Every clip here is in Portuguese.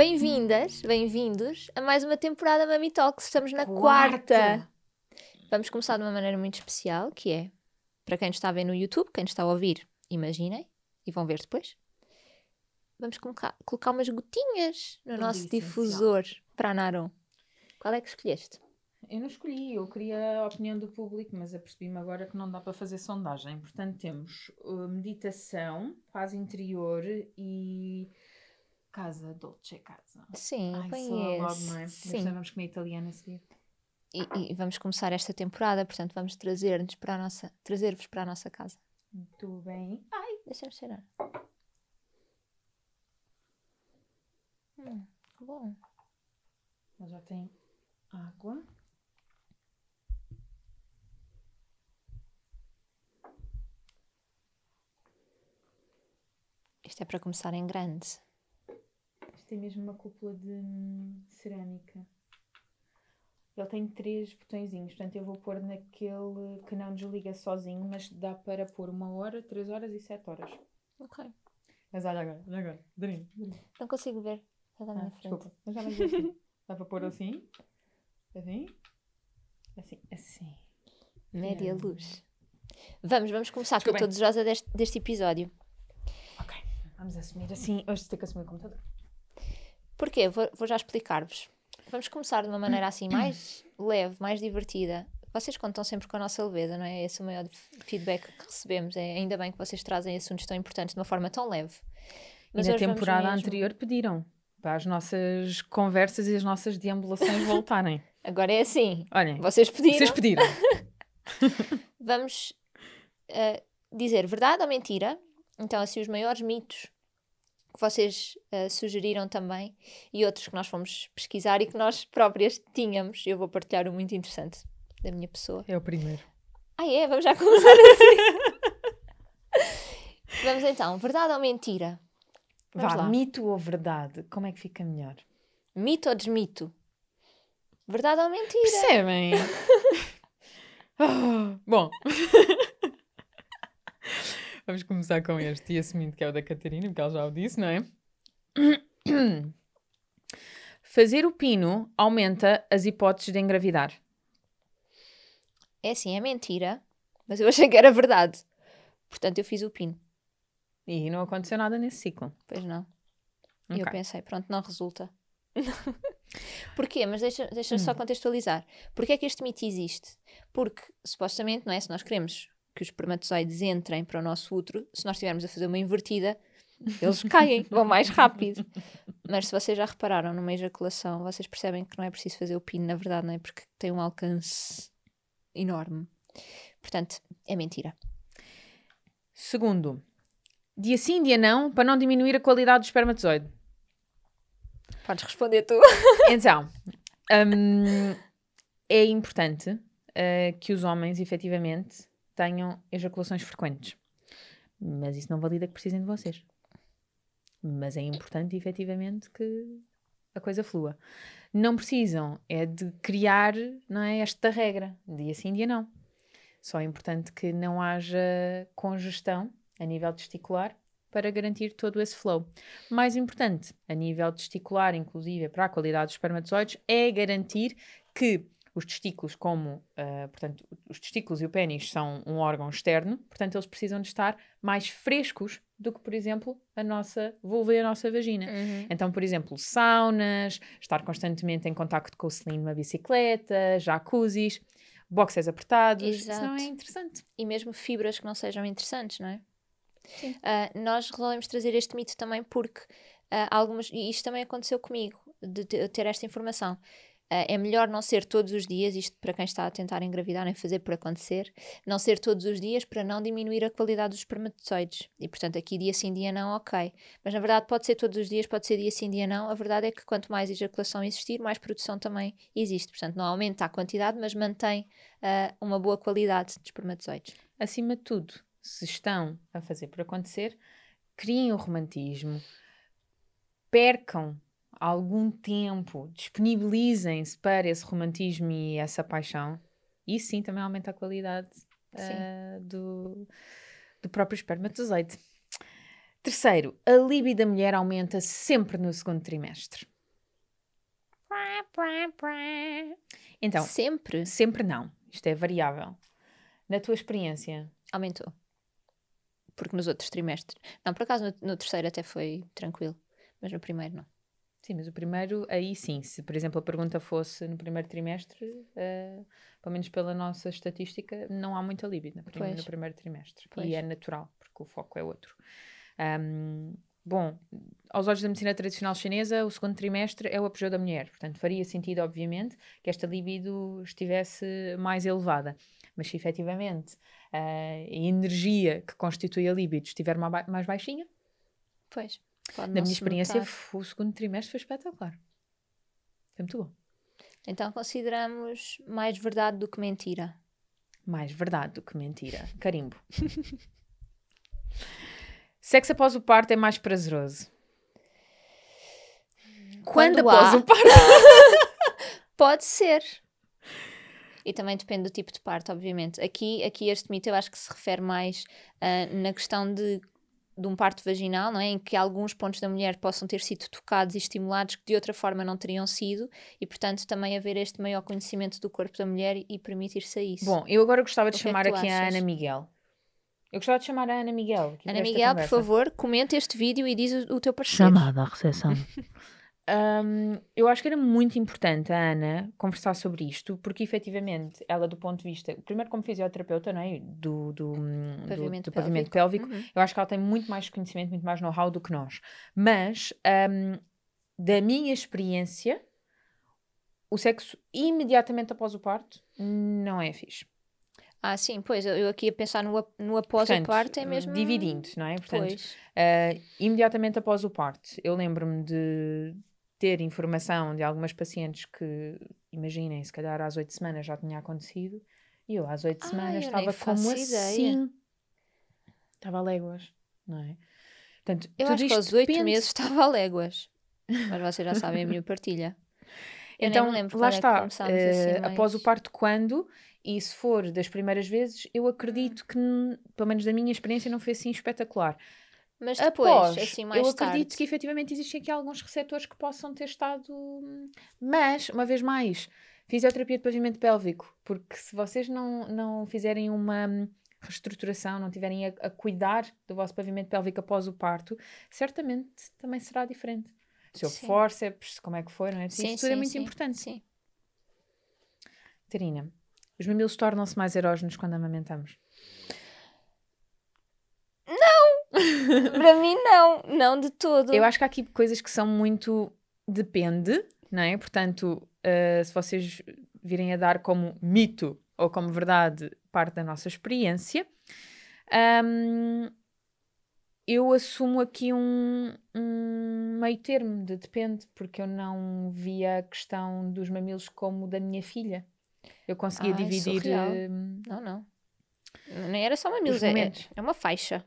Bem-vindas, bem-vindos a mais uma temporada Mami Talks. Estamos na quarta. quarta. Vamos começar de uma maneira muito especial, que é para quem está a ver no YouTube, quem está a ouvir, imaginem e vão ver depois. Vamos colocar, colocar umas gotinhas no nosso difusor para a Naron. Qual é que escolheste? Eu não escolhi, eu queria a opinião do público, mas apercebi-me agora que não dá para fazer sondagem. Portanto, temos uh, meditação, paz interior e Casa Dolce Casa. Sim, Ai, conheço. Logo, Sim. vamos comer italiano a seguir. E, e, vamos começar esta temporada, portanto vamos trazer-nos para a nossa, trazer-vos para a nossa casa. Muito bem. Ai, deixa-me cheirar. Hum, que bom. Mas já tem água. Isto é para começar em grande tem mesmo uma cúpula de hum, cerâmica. Ele tem três botõezinhos, portanto eu vou pôr naquele que não desliga sozinho, mas dá para pôr uma hora, três horas e sete horas. Ok. Mas olha agora, olha agora, Darinho. Não consigo ver. Está minha ah, frente. Desculpa, mas já vai assim. dá para pôr assim, assim, assim, assim. Média luz. Vamos, vamos começar, que eu estou desejosa deste, deste episódio. Ok, vamos assumir assim. Hoje tenho que assumir o computador. Porquê? Vou, vou já explicar-vos. Vamos começar de uma maneira assim mais leve, mais divertida. Vocês contam sempre com a nossa leveza, não é? Esse é o maior feedback que recebemos. É ainda bem que vocês trazem assuntos tão importantes de uma forma tão leve. Mas e na temporada mesmo... anterior pediram para as nossas conversas e as nossas deambulações voltarem. Agora é assim. Olhem, vocês pediram. Vocês pediram. Vamos uh, dizer verdade ou mentira. Então, assim, os maiores mitos que vocês uh, sugeriram também e outros que nós fomos pesquisar e que nós próprias tínhamos. Eu vou partilhar um muito interessante da minha pessoa. É o primeiro. Ah, é? Vamos já começar assim. Vamos então, verdade ou mentira? Vamos Vá, lá. mito ou verdade? Como é que fica melhor? Mito ou desmito? Verdade ou mentira? Percebem? oh, bom. Vamos começar com este e assumindo que é o da Catarina, porque ela já o disse, não é? Fazer o pino aumenta as hipóteses de engravidar. É assim, é mentira, mas eu achei que era verdade. Portanto, eu fiz o pino. E não aconteceu nada nesse ciclo. Pois não. E okay. eu pensei, pronto, não resulta. Porquê? Mas deixa, deixa hum. só contextualizar. Porquê é que este mito existe? Porque, supostamente, não é? Se nós queremos que os espermatozoides entrem para o nosso útero, se nós estivermos a fazer uma invertida, eles caem, vão mais rápido. Mas se vocês já repararam numa ejaculação, vocês percebem que não é preciso fazer o pino, na verdade, não é? Porque tem um alcance enorme. Portanto, é mentira. Segundo, dia sim, dia não, para não diminuir a qualidade do espermatozoide. Podes responder tu. Então, um, é importante uh, que os homens, efetivamente, tenham ejaculações frequentes. Mas isso não valida que precisem de vocês. Mas é importante, efetivamente, que a coisa flua. Não precisam é de criar não é, esta regra, dia sim, dia não. Só é importante que não haja congestão a nível testicular para garantir todo esse flow. Mais importante, a nível testicular, inclusive para a qualidade dos espermatozoides, é garantir que os testículos, como, uh, portanto, os testículos e o pênis são um órgão externo, portanto, eles precisam de estar mais frescos do que, por exemplo, a nossa vulva e a nossa vagina. Uhum. Então, por exemplo, saunas, estar constantemente em contacto com o selim numa bicicleta, jacuzzis, boxes apertados, Exato. isso não é interessante. E mesmo fibras que não sejam interessantes, não é? Sim. Uh, nós resolvemos trazer este mito também porque uh, algumas, e isto também aconteceu comigo, de ter esta informação é melhor não ser todos os dias, isto para quem está a tentar engravidar nem fazer por acontecer, não ser todos os dias para não diminuir a qualidade dos espermatozoides. E portanto, aqui dia sim, dia não, ok. Mas na verdade, pode ser todos os dias, pode ser dia sim, dia não. A verdade é que quanto mais ejaculação existir, mais produção também existe. Portanto, não aumenta a quantidade, mas mantém uh, uma boa qualidade de espermatozoides. Acima de tudo, se estão a fazer por acontecer, criem o romantismo, percam algum tempo, disponibilizem-se para esse romantismo e essa paixão, e sim também aumenta a qualidade uh, do, do próprio espermatozoide. Terceiro, a libido da mulher aumenta sempre no segundo trimestre. Então, sempre? Sempre não. Isto é variável. Na tua experiência? Aumentou. Porque nos outros trimestres. Não, por acaso no, no terceiro até foi tranquilo, mas no primeiro não. Sim, mas o primeiro, aí sim, se por exemplo a pergunta fosse no primeiro trimestre, uh, pelo menos pela nossa estatística, não há muita libido no primeiro, no primeiro trimestre. Pois. E é natural, porque o foco é outro. Um, bom, aos olhos da medicina tradicional chinesa, o segundo trimestre é o apogeu da mulher. Portanto, faria sentido, obviamente, que esta libido estivesse mais elevada. Mas se efetivamente uh, a energia que constitui a libido estiver mais baixinha, pois Pode Na minha experiência, o segundo trimestre foi espetacular. Foi muito bom. Então consideramos mais verdade do que mentira. Mais verdade do que mentira. Carimbo. Sexo após o parto é mais prazeroso. Quando, Quando após há... o parto? Pode ser. E também depende do tipo de parto, obviamente. Aqui, aqui este mito eu acho que se refere mais uh, na questão de de um parto vaginal, não é? em que alguns pontos da mulher possam ter sido tocados e estimulados que de outra forma não teriam sido, e portanto também haver este maior conhecimento do corpo da mulher e permitir-se a isso. Bom, eu agora gostava de o é chamar é aqui achas? a Ana Miguel. Eu gostava de chamar a Ana Miguel. Ana Miguel, por favor, comenta este vídeo e diz o, o teu parecer. Chamada à recepção. Um, eu acho que era muito importante a Ana conversar sobre isto, porque efetivamente ela, do ponto de vista, primeiro como fisioterapeuta, não é? do, do, pavimento do, do pavimento pélvico, uhum. eu acho que ela tem muito mais conhecimento, muito mais know-how do que nós. Mas, um, da minha experiência, o sexo imediatamente após o parto não é fixe. Ah, sim, pois, eu aqui ia pensar no, no após Portanto, o parto, é mesmo. Dividindo, não é? Portanto, uh, imediatamente após o parto, eu lembro-me de ter informação de algumas pacientes que, imaginem, se calhar às oito semanas já tinha acontecido, e eu às oito semanas estava como assim. Estava a léguas, não é? Portanto, eu acho que aos oito meses estava a léguas. Mas vocês já sabem a minha partilha. Eu então, lá é está. Uh, assim, após o parto, quando? E se for das primeiras vezes, eu acredito que, pelo menos da minha experiência, não foi assim espetacular. Mas depois, Após, assim, mais eu acredito tarde. que efetivamente existem aqui alguns receptores que possam ter estado. Mas, uma vez mais, fisioterapia de pavimento pélvico, porque se vocês não, não fizerem uma reestruturação, não tiverem a, a cuidar do vosso pavimento pélvico após o parto, certamente também será diferente. Se eu forceps, como é que foi, não é? Sim, Isso tudo é muito sim, importante. Sim. Terina, os mamilos tornam-se mais erógenos quando amamentamos? Para mim, não. Não de todo. Eu acho que há aqui coisas que são muito. Depende, não é? Portanto, uh, se vocês virem a dar como mito ou como verdade parte da nossa experiência, um, eu assumo aqui um, um, meio termo de depende, porque eu não via a questão dos mamilos como da minha filha. Eu conseguia Ai, dividir. Uh, não, não. Nem era só mamilos, é, é uma faixa.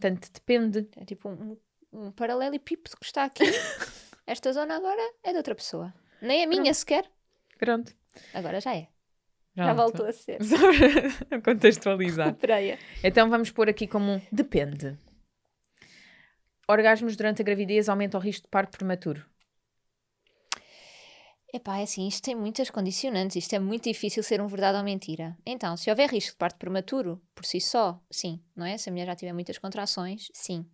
Portanto, depende. É tipo um, um paralelepípedo que está aqui. Esta zona agora é de outra pessoa. Nem a minha Pronto. sequer. Pronto. Agora já é. Pronto. Já voltou a ser. Só para contextualizar. então vamos pôr aqui como um depende. Orgasmos durante a gravidez aumentam o risco de parto prematuro. Epá, é assim, isto tem muitas condicionantes, isto é muito difícil ser um verdade ou mentira. Então, se houver risco de parto prematuro, por si só, sim, não é? Se a mulher já tiver muitas contrações, sim.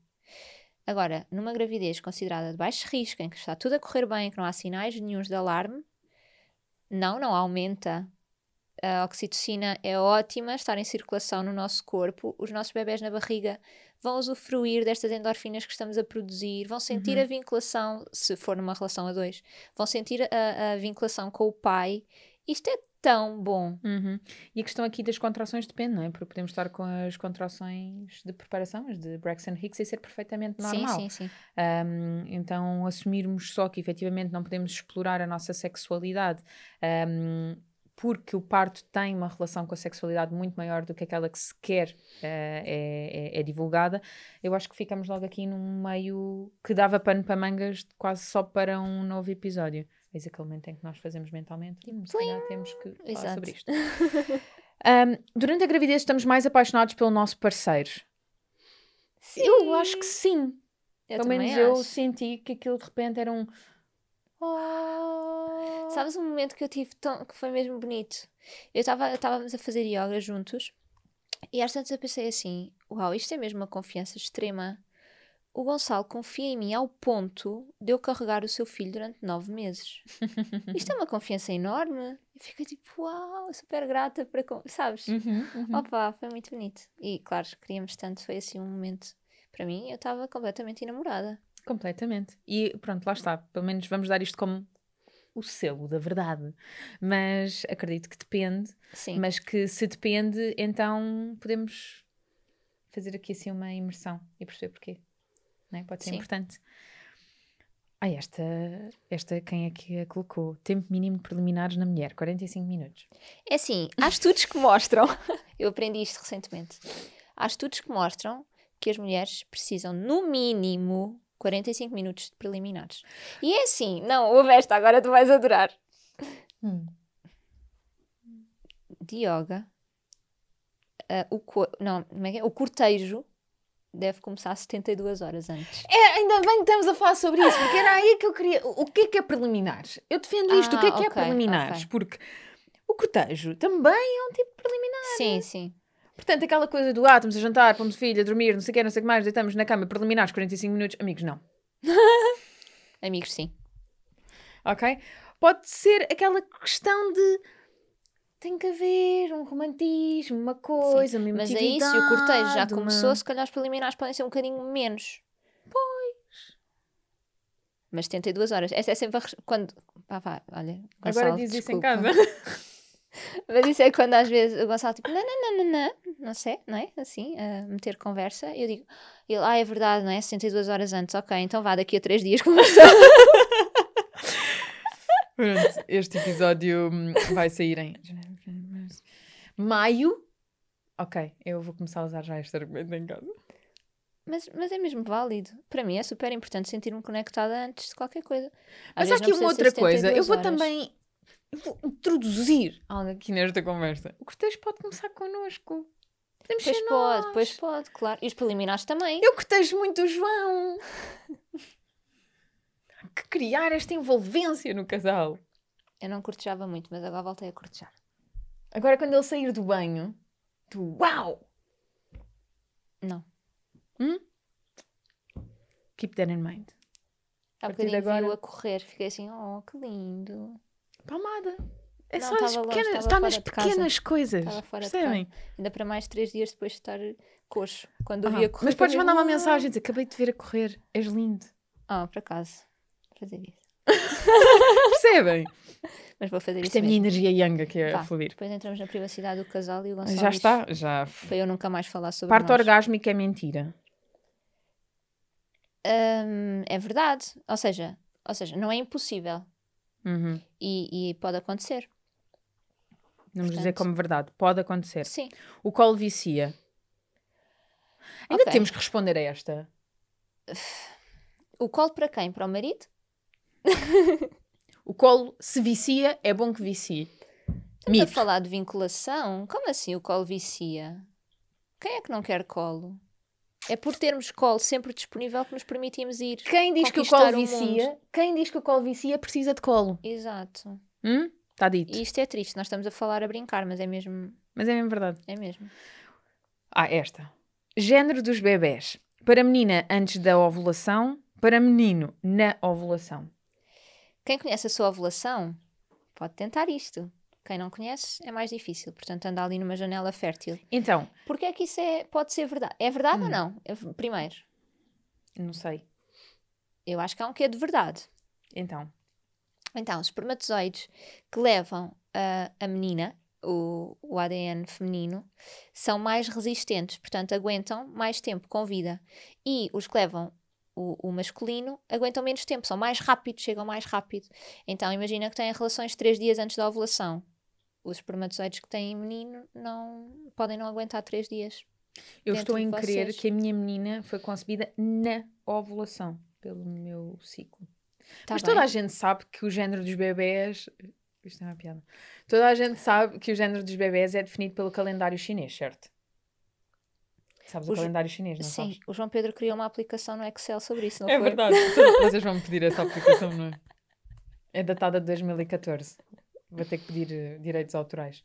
Agora, numa gravidez considerada de baixo risco, em que está tudo a correr bem, que não há sinais nenhums de alarme, não, não aumenta a oxitocina é ótima, estar em circulação no nosso corpo, os nossos bebés na barriga vão usufruir destas endorfinas que estamos a produzir, vão sentir Uhum. a vinculação, se for numa relação a dois, vão sentir a, a vinculação com o pai. Isto é tão bom. Uhum. E a questão aqui das contrações depende, não é? Porque podemos estar com as contrações de preparação, as de Braxton Hicks, e ser perfeitamente normal. Sim, sim, sim. Um, então, assumirmos só que efetivamente não podemos explorar a nossa sexualidade um, porque o parto tem uma relação com a sexualidade muito maior do que aquela que sequer uh, é, é, é divulgada, eu acho que ficamos logo aqui num meio que dava pano para mangas quase só para um novo episódio. Eis aquele momento em que nós fazemos mentalmente, hum, se calhar temos que falar Exato. sobre isto. Um, durante a gravidez estamos mais apaixonados pelo nosso parceiro. Eu acho que sim. Eu Pelo menos também eu acho. senti que aquilo de repente era um. Oh. Sabes um momento que eu tive tão, que foi mesmo bonito? Eu estava estávamos a fazer yoga juntos e às tantas eu pensei assim: uau, isto é mesmo uma confiança extrema. O Gonçalo confia em mim ao ponto de eu carregar o seu filho durante nove meses. Isto é uma confiança enorme. Eu fiquei tipo, uau, super grata para. Sabes? Uhum, uhum. Opa, foi muito bonito. E claro, queríamos tanto, foi assim um momento. Para mim, eu estava completamente enamorada. Completamente. E pronto, lá está. Pelo menos vamos dar isto como o selo da verdade. Mas acredito que depende. Sim. Mas que se depende, então podemos fazer aqui assim uma imersão e perceber porquê. Não é? Pode ser Sim. importante. Ah, esta, esta quem é que a colocou? Tempo mínimo de preliminares na mulher, 45 minutos. É assim, há estudos que mostram, eu aprendi isto recentemente, há estudos que mostram que as mulheres precisam, no mínimo, 45 minutos de preliminares. E é assim, não, ouve esta, agora tu vais adorar. De yoga, ah, o, co- não, é é? o cortejo deve começar 72 horas antes. É, ainda bem que estamos a falar sobre isso, porque era aí que eu queria. O o que é que é preliminares? Eu defendo isto. o que é Ah, que é ok, preliminares? ok. Porque o cortejo também é um tipo de preliminar. Sim, sim. Portanto, aquela coisa do ah, estamos a jantar, pomos o filho, a dormir, não sei o que, não sei o que mais, deitamos na cama, preliminares 45 minutos. Amigos, não. Amigos, sim. Ok? Pode ser aquela questão de. Tem que haver um romantismo, uma coisa, uma Mas aí, se o cortejo já uma- começou, se calhar os preliminares podem ser um bocadinho menos. Pois. Mas 72 horas. Essa é sempre a. res- Quando. Pá, pá, olha. Agora Gonçalo, diz isso em desculpa. casa. Mas isso é quando às vezes o Gonçalo, tipo, não, não, não, não, não, não sei, não é? Assim, a meter conversa. Eu digo, ele, ah, é verdade, não é? 62 horas antes, ok, então vá, daqui a 3 dias conversamos. Pronto, este episódio hum, vai sair em maio. Ok, eu vou começar a usar já este argumento em casa. mas, mas é mesmo válido. Para mim é super importante sentir-me conectada antes de qualquer coisa. Às Mas há aqui uma outra coisa. Eu 72 vou horas. também vou introduzir algo aqui nesta conversa. O cortejo pode começar connosco. Podemos Pois ser pode, nós. pois pode, claro. E os preliminares também. Eu cortejo muito o João. Há que criar esta envolvência no casal. Eu não cortejava muito, mas agora voltei a cortejar. Agora, quando ele sair do banho, tu, uau! Não. Keep that in mind. Há A partir de bocadinho agora- viu a correr, fiquei assim, oh, que lindo. Palmada. É Não, só as longe, pequenas, está nas pequenas coisas. Percebem? Ainda para mais três dias depois de estar coxo. Quando eu Ah, vi a correr. mas podes mandar uma mensagem e dizer: Acabei de ver a correr, és lindo. Ah, por acaso. Vou fazer isso. Percebem? Mas vou fazer Isto isso. é a minha energia young aqui a Vá, fluir. Depois entramos na privacidade do casal e o Gonçalo Já está, já. Para eu nunca mais falar sobre Parte nós. orgásmica é mentira. Hum, é verdade. Ou seja, ou seja, não é impossível. Uhum. E, e pode acontecer. Vamos dizer Portanto- como verdade. Pode acontecer. Sim. O colo vicia. Ainda Ok. temos que responder a esta. O colo para quem? Para o marido? O colo, se vicia, é bom que vicie. Estamos a Mito. falar de vinculação? Como assim o colo vicia? Quem é que não quer colo? É por termos colo sempre disponível que nos permitimos ir. Quem diz que o colo o vicia, quem diz que o colo vicia precisa de colo. Exato. Hum? Está dito. E isto é triste, nós estamos a falar a brincar, mas é mesmo. Mas é mesmo verdade. É mesmo. Ah, esta. Género dos bebés. Para menina antes da ovulação, para menino na ovulação. Quem conhece a sua ovulação pode tentar isto. Quem não conhece é mais difícil, portanto anda ali numa janela fértil. Então. Porquê é que isso é, pode ser verdade? É verdade hum. ou não? Primeiro. Não sei. Eu acho que há um quê de verdade. Então. Então, os espermatozoides que levam a, a menina, o, o ADN feminino, são mais resistentes, portanto aguentam mais tempo com vida. E os que levam o, o, masculino aguentam menos tempo, são mais rápidos, chegam mais rápido. Então imagina que têm relações três dias antes da ovulação. Os espermatozoides que têm menino não podem não aguentar três dias. Eu estou em crer que a minha menina foi concebida na ovulação, pelo meu ciclo. Tá Mas bem. toda a gente sabe que o género dos bebés. Isto é uma piada. Toda a gente sabe que o género dos bebés é definido pelo calendário chinês, certo? Sabes o, o calendário chinês, não sim, sabes? Sim, o João Pedro criou uma aplicação no Excel sobre isso, não é foi? É verdade. Vocês vão me pedir essa aplicação, não é? É datada de 2014. Vou ter que pedir uh, direitos autorais.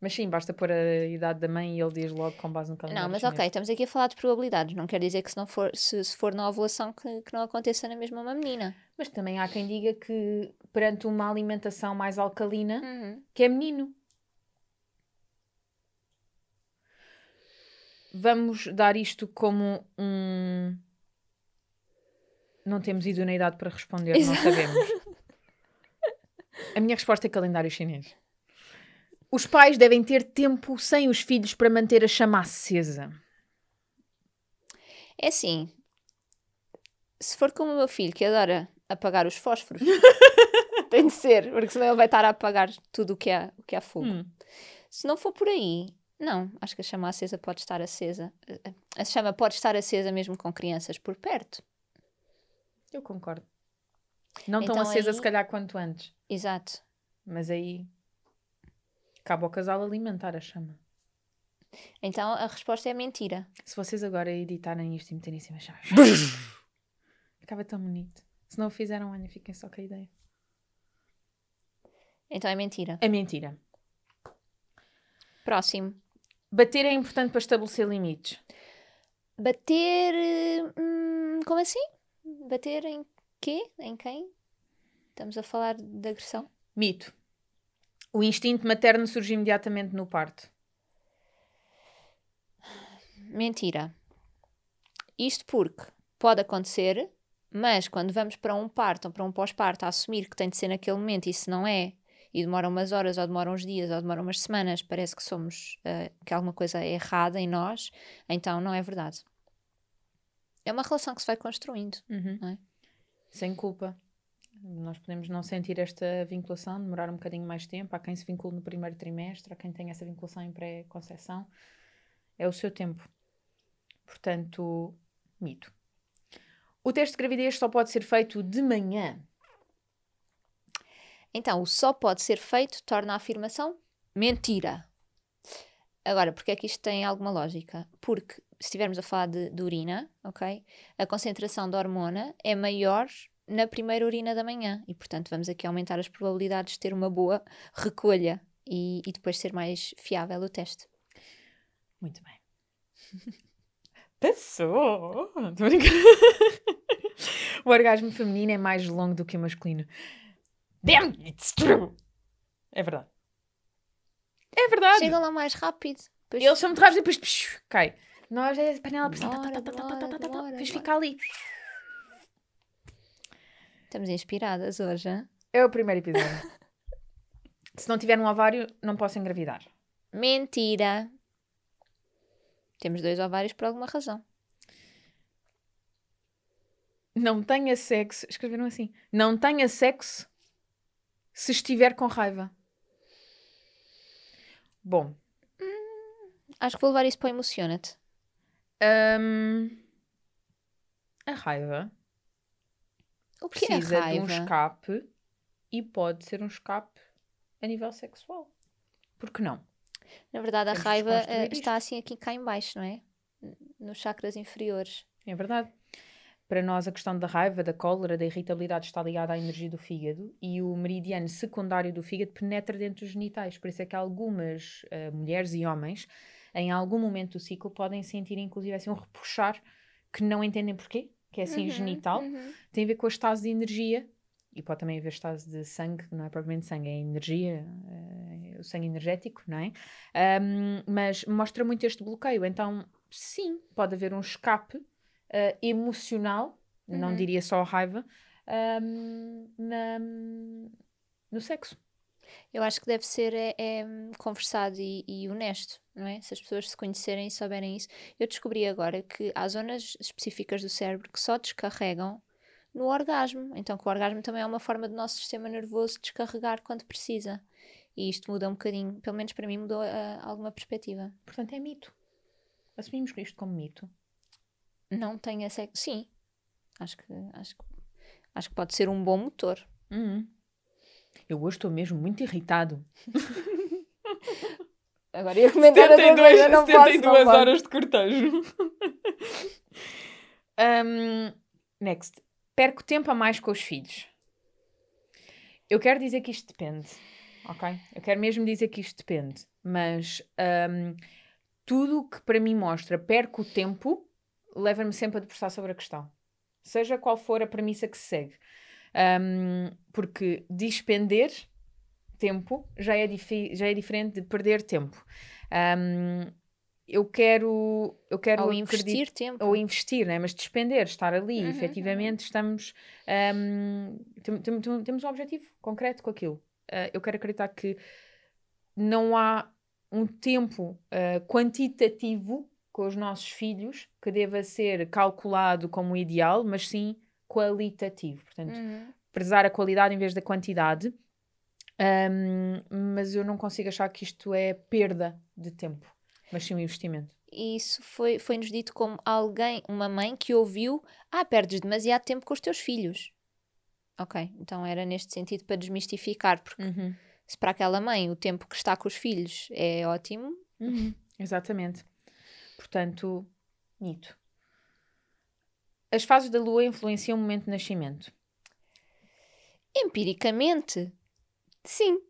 Mas sim, basta pôr a idade da mãe e ele diz logo com base no calendário Não, mas chinês. ok, estamos aqui a falar de probabilidades. Não quer dizer que se, não for, se, se for na ovulação que, que não aconteça na mesma uma menina. Mas também há quem diga que perante uma alimentação mais alcalina, uhum. que é menino. Vamos dar isto como um. Não temos idoneidade para responder, não sabemos. A minha resposta é calendário chinês. Os pais devem ter tempo sem os filhos para manter a chama acesa. É assim. Se for como o meu filho que adora apagar os fósforos, tem de ser, porque senão ele vai estar a apagar tudo o que é, o que é fogo. Hum. Se não for por aí, não, acho que a chama acesa pode estar acesa. A chama pode estar acesa mesmo com crianças por perto. Eu concordo. Não então, tão acesa, aí... se calhar, quanto antes. Exato. Mas aí cabe ao casal alimentar a chama. Então a resposta é mentira. Se vocês agora editarem isto e meterem em cima chama, acaba tão bonito. Se não o fizeram, olha, fiquem só com a ideia. Então é mentira. É mentira. Próximo. Bater é importante para estabelecer limites. Bater. Hum, como assim? Bater em quê? Em quem? Estamos a falar de agressão? Mito. O instinto materno surge imediatamente no parto. Mentira. Isto porque pode acontecer, mas quando vamos para um parto ou para um pós-parto a assumir que tem de ser naquele momento e se não é, e demora umas horas, ou demora uns dias, ou demora umas semanas, parece que somos, uh, que alguma coisa é errada em nós, então não é verdade. É uma relação que se vai construindo, uhum. não é? Sem culpa. Nós podemos não sentir esta vinculação, demorar um bocadinho mais tempo. Há quem se vincule no primeiro trimestre, há quem tenha essa vinculação em pré-conceição. É o seu tempo. Portanto, mito. O teste de gravidez só pode ser feito de manhã. Então, o só pode ser feito torna a afirmação mentira. Agora, porque é que isto tem alguma lógica? Porque se estivermos a falar de, de, urina, ok? A concentração da hormona é maior na primeira urina da manhã e, portanto, vamos aqui aumentar as probabilidades de ter uma boa recolha e, e depois ser mais fiável o teste. Muito bem. Passou! Estou brincando. o orgasmo feminino é mais longo do que o masculino. Damn, it's true. É verdade. É verdade. Chegam lá mais rápido. Depois... Eles são muito rápidos e depois psh, cai. Nós é a panela por cima. Depois fica ali. Estamos inspiradas hoje, hein? É o primeiro episódio. Se não tiver um ovário, não posso engravidar. Mentira. Temos dois ovários por alguma razão. Não tenha sexo. Escreveram assim. Não tenha sexo se estiver com raiva. Bom. Hum, acho que vou levar isso para o Emociona-te. Um, a raiva o que precisa é raiva? de um escape e pode ser um escape a nível sexual. Por que não? Na verdade, a raiva uh, está assim aqui cá em baixo, não é? Nos chakras inferiores. É verdade. Para nós, a questão da raiva, da cólera, da irritabilidade está ligada à energia do fígado e o meridiano secundário do fígado penetra dentro dos genitais. Por isso é que algumas uh, mulheres e homens, em algum momento do ciclo, podem sentir, inclusive, assim, um repuxar que não entendem porquê, que é assim uhum, genital. Uhum. Tem a ver com a estase de energia e pode também haver estase de sangue, não é propriamente sangue, é energia, é o sangue energético, não é? Um, mas mostra muito este bloqueio. Então, sim, pode haver um escape uh, emocional, uhum. não diria só raiva, um, na, no sexo. Eu acho que deve ser é, é conversado e, e, honesto, não é? Se as pessoas se conhecerem e souberem isso. Eu descobri agora que há zonas específicas do cérebro que só descarregam no orgasmo. Então, que o orgasmo também é uma forma do nosso sistema nervoso descarregar quando precisa. E isto muda um bocadinho, pelo menos para mim, mudou uh, alguma perspectiva. Portanto, é mito. Assumimos isto como mito. Não tem essa. Sim. Acho que, acho, acho que pode ser um bom motor. Uhum. Eu hoje estou mesmo muito irritado. Agora ia comentar 72, a não 72 posso, não horas de cortejo. um, next. Perco tempo a mais com os filhos. Eu quero dizer que isto depende, ok? Eu quero mesmo dizer que isto depende. Mas um, tudo que para mim mostra perco o tempo leva-me sempre a debruçar sobre a questão. Seja qual for a premissa que se segue. Um, porque despender tempo já é, já é diferente de perder tempo. Um, eu quero eu quero ou investir tempo ou investir né mas despender estar ali uhum, efetivamente uhum. estamos um, tem, tem, tem, temos um objetivo concreto com aquilo uh, eu quero acreditar que não há um tempo uh, quantitativo com os nossos filhos que deva ser calculado como ideal mas sim qualitativo. Portanto, uhum. prezar a qualidade em vez da quantidade. Um, mas eu não consigo achar que isto é perda de tempo, mas sim um investimento. Isso foi, foi-nos dito como alguém, uma mãe que ouviu: Ah, perdes demasiado tempo com os teus filhos. Ok, então era neste sentido para desmistificar, porque uhum. se para aquela mãe o tempo que está com os filhos é ótimo. Uhum. Exatamente. Portanto, mito. As fases da lua influenciam o momento de nascimento? Empiricamente, sim.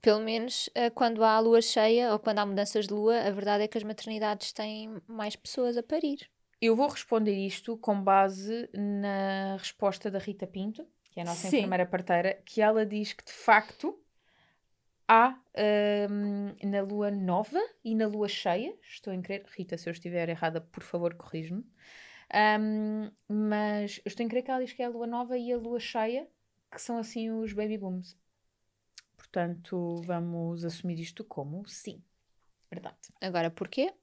Pelo menos uh, quando há lua cheia ou quando há mudanças de lua, a verdade é que as maternidades têm mais pessoas a parir. Eu vou responder isto com base na resposta da Rita Pinto, que é a nossa Sim. enfermeira parteira, que ela diz que de facto há um, na lua nova e na lua cheia, estou em crer, Rita, se eu estiver errada, por favor, corrige-me. Um, mas eu estou em crer que ela diz que é a lua nova e a lua cheia, que são assim os baby booms. Portanto, vamos assumir isto como sim. Verdade. Agora, porquê?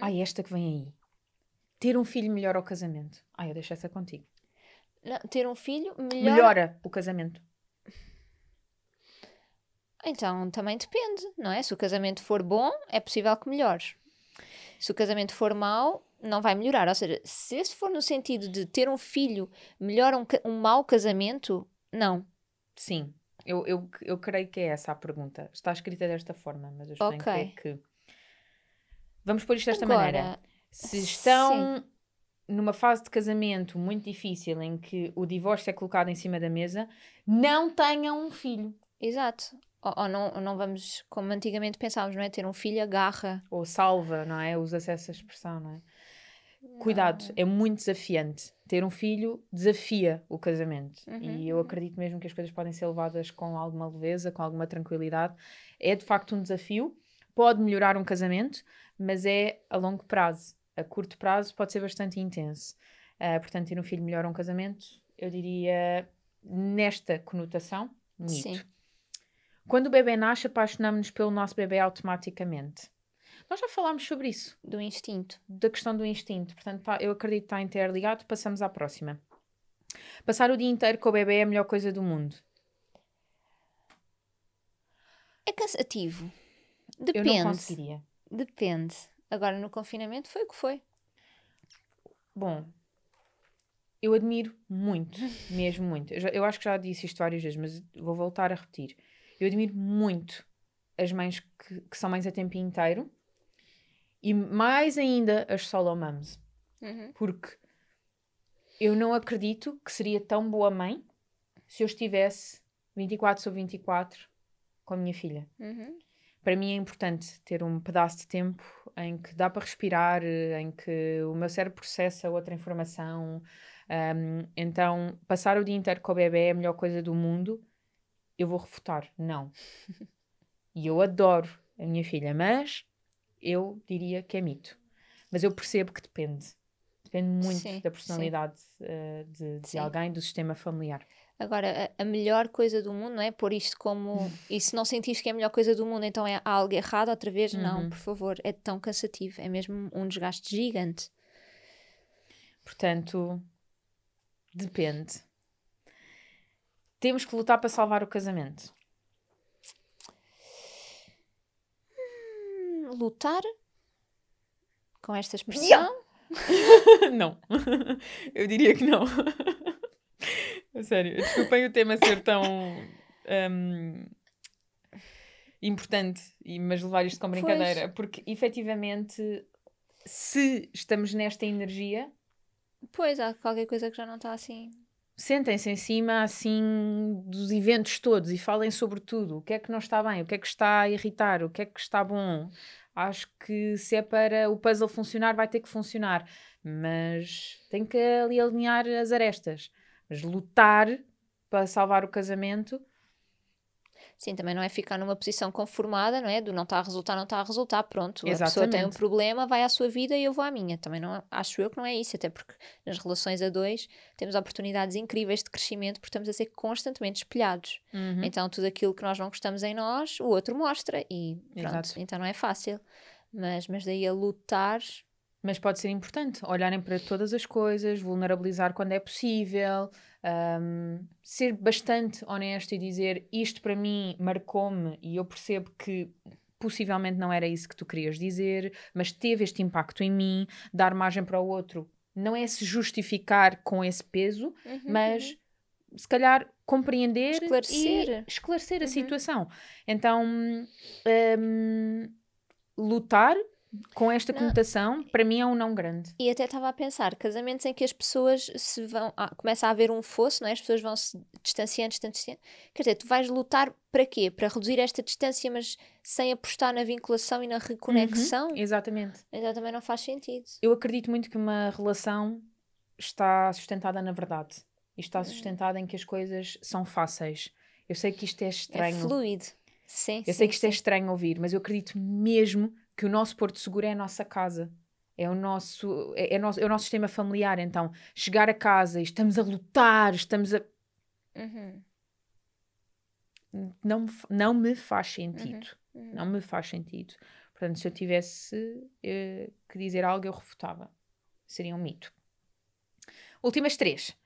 Ai, esta que vem aí. Ter um filho melhora o casamento. Ai, eu deixo essa contigo. Não, ter um filho melhora... melhora o casamento. Então, também depende, não é? Se o casamento for bom, é possível que melhore. Se o casamento for mau, não vai melhorar. Ou seja, se esse for no sentido de ter um filho melhora um, um mau casamento, não. Sim, eu, eu, eu creio que é essa a pergunta. Está escrita desta forma, mas eu estou okay. que. Vamos pôr isto desta Agora, maneira. Se estão sim. numa fase de casamento muito difícil em que o divórcio é colocado em cima da mesa, não tenham um filho. Exato. Ou, ou, não, não vamos, como antigamente pensávamos, não é? Ter um filho agarra. Ou salva, não é? Usa-se essa expressão, não é? Cuidado, é muito desafiante. Ter um filho desafia o casamento. Uhum. E eu acredito mesmo que as coisas podem ser levadas com alguma leveza, com alguma tranquilidade. É de facto um desafio. Pode melhorar um casamento, mas é a longo prazo. A curto prazo pode ser bastante intenso. Uh, portanto, ter um filho melhora um casamento, eu diria nesta conotação, mito. Sim. Quando o bebê nasce, apaixonamos-nos pelo nosso bebê automaticamente. Nós já falámos sobre isso. Do instinto. Da questão do instinto. Portanto, tá, eu acredito que está interligado. Passamos à próxima. Passar o dia inteiro com o bebê é a melhor coisa do mundo. É cansativo. Depende. Eu não conseguiria. Depende. Agora, no confinamento, foi o que foi. Bom, eu admiro muito, mesmo muito. Eu, já, eu, acho que já disse isto várias vezes, mas vou voltar a repetir. Eu admiro muito as mães que, que são mães a tempo inteiro e mais ainda as solo moms. Uhum. Porque eu não acredito que seria tão boa mãe se eu estivesse 24 sobre 24 com a minha filha. Uhum. Para mim é importante ter um pedaço de tempo em que dá para respirar, em que o meu cérebro processa outra informação. Um, então, passar o dia inteiro com o bebê é a melhor coisa do mundo. Eu vou refutar, não. E eu adoro a minha filha, mas eu diria que é mito. Mas eu percebo que depende. Depende muito sim, da personalidade uh, de, de alguém, do sistema familiar. Agora, a, a, melhor coisa do mundo, não é? Pôr isto como. e se não sentires que é a melhor coisa do mundo, então é algo errado outra vez? Uhum. Não, por favor. É tão cansativo. É mesmo um desgaste gigante. Portanto, depende. Temos que lutar para salvar o casamento. Hum, lutar? Com esta expressão? não. Eu diria que não. Sério, desculpem o tema ser tão um, importante, mas levar isto com brincadeira, pois. porque efetivamente, se estamos nesta energia. Pois, há qualquer coisa que já não está assim. Sentem-se em cima assim dos eventos todos e falem sobre tudo. O que é que não está bem, o que é que está a irritar, o que é que está bom. Acho que se é para o puzzle funcionar, vai ter que funcionar. Mas tem que ali alinhar as arestas. Mas lutar para salvar o casamento. Sim, também não é ficar numa posição conformada, não é? Do não está a resultar, não está a resultar, pronto. Exatamente. A pessoa tem um problema, vai à sua vida e eu vou à minha. Também não acho eu que não é isso, até porque nas relações a dois temos oportunidades incríveis de crescimento porque estamos a ser constantemente espelhados. Uhum. Então tudo aquilo que nós não gostamos em nós, o outro mostra e pronto. Exato. Então não é fácil. Mas, mas daí a lutar mas pode ser importante olharem para todas as coisas, vulnerabilizar quando é possível, um, ser bastante honesto e dizer isto para mim marcou-me e eu percebo que possivelmente não era isso que tu querias dizer, mas teve este impacto em mim, dar margem para o outro. Não é se justificar com esse peso, uhum, mas uhum. se calhar compreender esclarecer. e esclarecer a uhum. situação. Então, um, lutar com esta conotação, para mim é um não grande. E até estava a pensar, casamentos em que as pessoas se vão, ah, começa a haver um fosso, não é? As pessoas vão se distanciando, distanciando. Quer dizer, tu vais lutar para quê? Para reduzir esta distância, mas sem apostar na vinculação e na reconexão? Uhum, exatamente. Então também não faz sentido. Eu acredito muito que uma relação está sustentada na verdade. E está hum. sustentada em que as coisas são fáceis. Eu sei que isto é, é estranho. É fluido. Sim, eu sim, sei que isto é sim. é estranho ouvir, mas eu acredito mesmo que o nosso porto seguro é a nossa casa. É o, nosso, é, é, nosso, é o nosso sistema familiar. Então, chegar a casa e estamos a lutar, estamos a. Uhum. Não, não me faz sentido. Uhum. Uhum. Não me faz sentido. Portanto, se eu tivesse uh, que dizer algo, eu refutava. Seria um mito. Últimas três.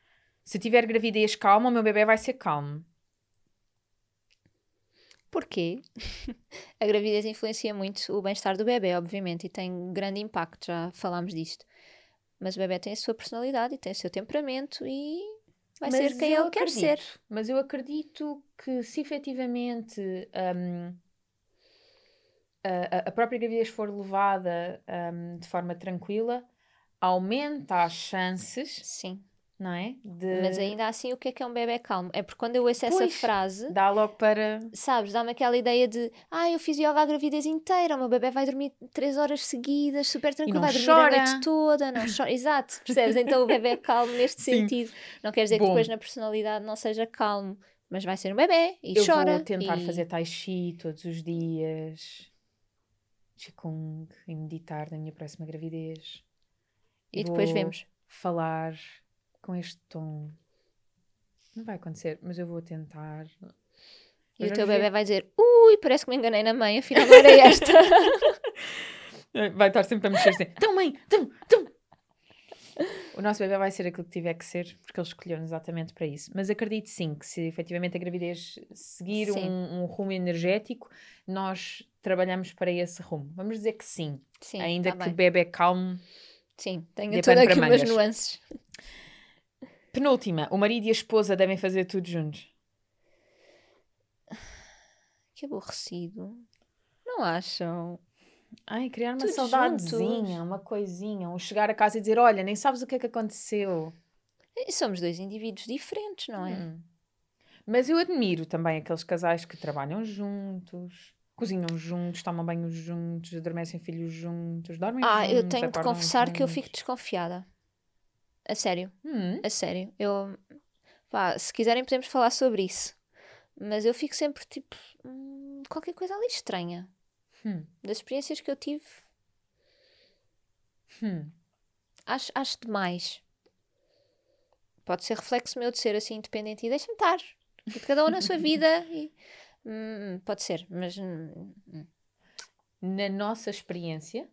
Se tiver gravidez calma, o meu bebê vai ser calmo. Porquê? a gravidez influencia muito o bem-estar do bebê, obviamente, e tem grande impacto, já falámos disto. Mas o bebê tem a sua personalidade e tem o seu temperamento e vai mas ser quem ele acredito, quer ser. Mas eu acredito que se efetivamente um, a, a, própria gravidez for levada um, de forma tranquila, aumenta as chances Sim não é? De... Mas ainda assim, o que é que é um bebê calmo? É porque quando eu ouço pois, essa frase. Dá logo para. Sabes, dá-me aquela ideia de. Ah, eu fiz yoga a gravidez inteira, o meu bebê vai dormir 3 horas seguidas, super tranquilo, vai dormir chora. a noite toda, não chora. Exato, percebes? Então o bebê é calmo neste Sim. sentido. Não quer dizer Bom. que depois na personalidade não seja calmo, mas vai ser um bebê e eu chora. Eu vou tentar e... fazer tai chi todos os dias, qigong e meditar na minha próxima gravidez. E, e depois vemos. Falar com este tom. Não vai acontecer, mas eu vou tentar. E mas o teu bebê ver. vai dizer: Ui, parece que me enganei na mãe, afinal era esta. vai estar sempre a mexer assim: Então, mãe, então, então. O nosso bebê vai ser aquilo que tiver que ser, porque ele escolheu-nos exatamente para isso. Mas acredito sim que se efetivamente a gravidez seguir um, um, rumo energético, nós trabalhamos para esse rumo. Vamos dizer que sim. sim Ainda tá que o bebê calmo. Sim, tenha todas aquelas nuances. Penúltima, o marido e a esposa devem fazer tudo juntos. Que aborrecido. Não acham? Ai, criar uma tudo saudadezinha, juntos. uma coisinha, um chegar a casa e dizer: Olha, nem sabes o que é que aconteceu. E somos dois indivíduos diferentes, não é? Hum. Mas eu admiro também aqueles casais que trabalham juntos, cozinham juntos, tomam banho juntos, adormecem filhos juntos, dormem ah, juntos. Ah, eu tenho de confessar juntos. que eu fico desconfiada. A sério. Hum. A sério. Eu, pá, se quiserem podemos falar sobre isso. Mas eu fico sempre tipo, hum, qualquer coisa ali estranha. Hum. Das experiências que eu tive, Hum. acho, acho demais. Pode ser reflexo meu de ser assim independente e deixa-me estar. De cada um na sua vida. e- Hum, pode ser, mas hum, hum. Na nossa experiência,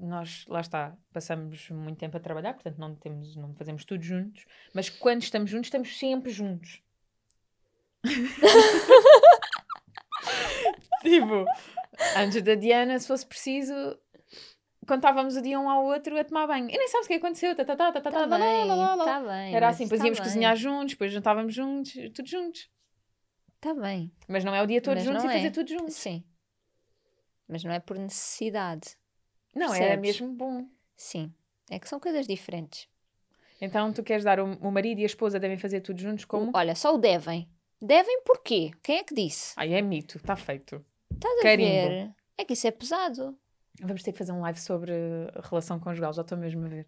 nós, lá está, passamos muito tempo a trabalhar, portanto não, temos, não fazemos tudo juntos, mas quando estamos juntos, estamos sempre juntos. tipo, antes da Diana, se fosse preciso, contávamos o dia um ao outro a tomar banho. E nem sabes o que aconteceu. Tá, tá, tá, tá, tá, Tá tá, lá, lá, bem, lá, lá. tá bem. Era assim, depois tá íamos bem, cozinhar juntos, depois jantávamos juntos, tudo juntos. Tá bem. Mas não é o dia todo Mas juntos e fazer é. tudo juntos. Sim. Mas não é por necessidade. Não, era Percebes? mesmo bom. Sim. É que são coisas diferentes. Então tu queres dar o, o marido e a esposa devem fazer tudo juntos como? Olha, só o devem. Devem porquê? Quem é que disse? Ai, é mito, está feito. Estás a Carimbo. ver? É que isso é pesado. Vamos ter que fazer um live sobre relação conjugal, já estou mesmo a ver.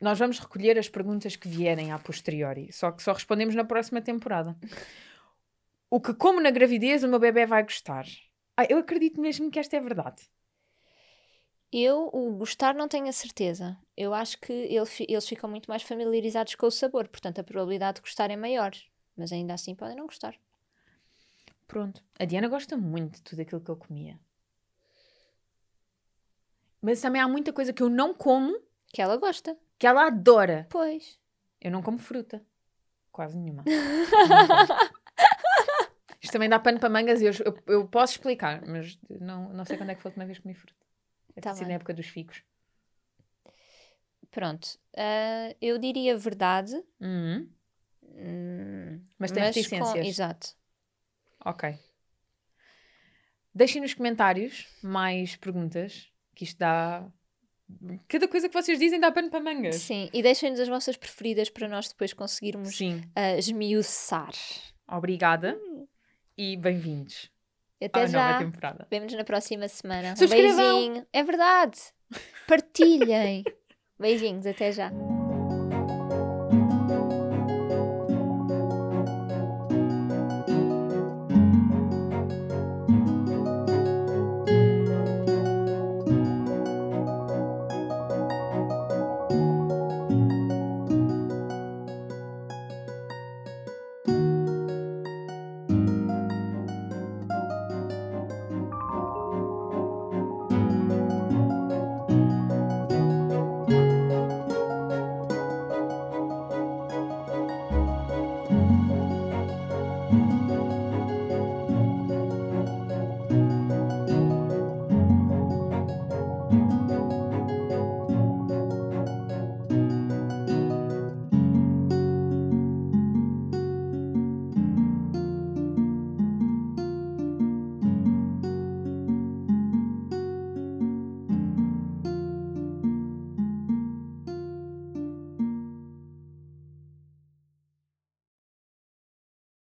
Nós vamos recolher as perguntas que vierem a posteriori, só que só respondemos na próxima temporada. O que como na gravidez o meu bebê vai gostar? Ai, eu acredito mesmo que esta é verdade. Eu, o gostar, não tenho a certeza. Eu acho que ele eles ficam muito mais familiarizados com o sabor, portanto a probabilidade de gostar é maior. Mas ainda assim podem não gostar. Pronto. A Diana gosta muito de tudo aquilo que eu comia. Mas também há muita coisa que eu não como Que ela gosta. que ela adora. Pois. Eu não como fruta. Quase nenhuma. Isto também dá pano para mangas e eu, eu, eu posso explicar, mas não, não sei quando é que foi a última vez que comi fruta. Tá sido na época dos figos. Pronto. Ah, eu diria verdade. Uhum. hum, Mas tem com- reticências. Exato. Ok. Deixem nos comentários mais perguntas, que isto dá. Cada coisa que vocês dizem dá pano para mangas. Sim. E deixem-nos as vossas preferidas para nós depois conseguirmos Sim. ah, esmiuçar. Obrigada e bem-vindos Até à já. nova temporada. Vemo-nos na próxima semana. Um beijinho. É verdade. Partilhem. Beijinhos. Até já.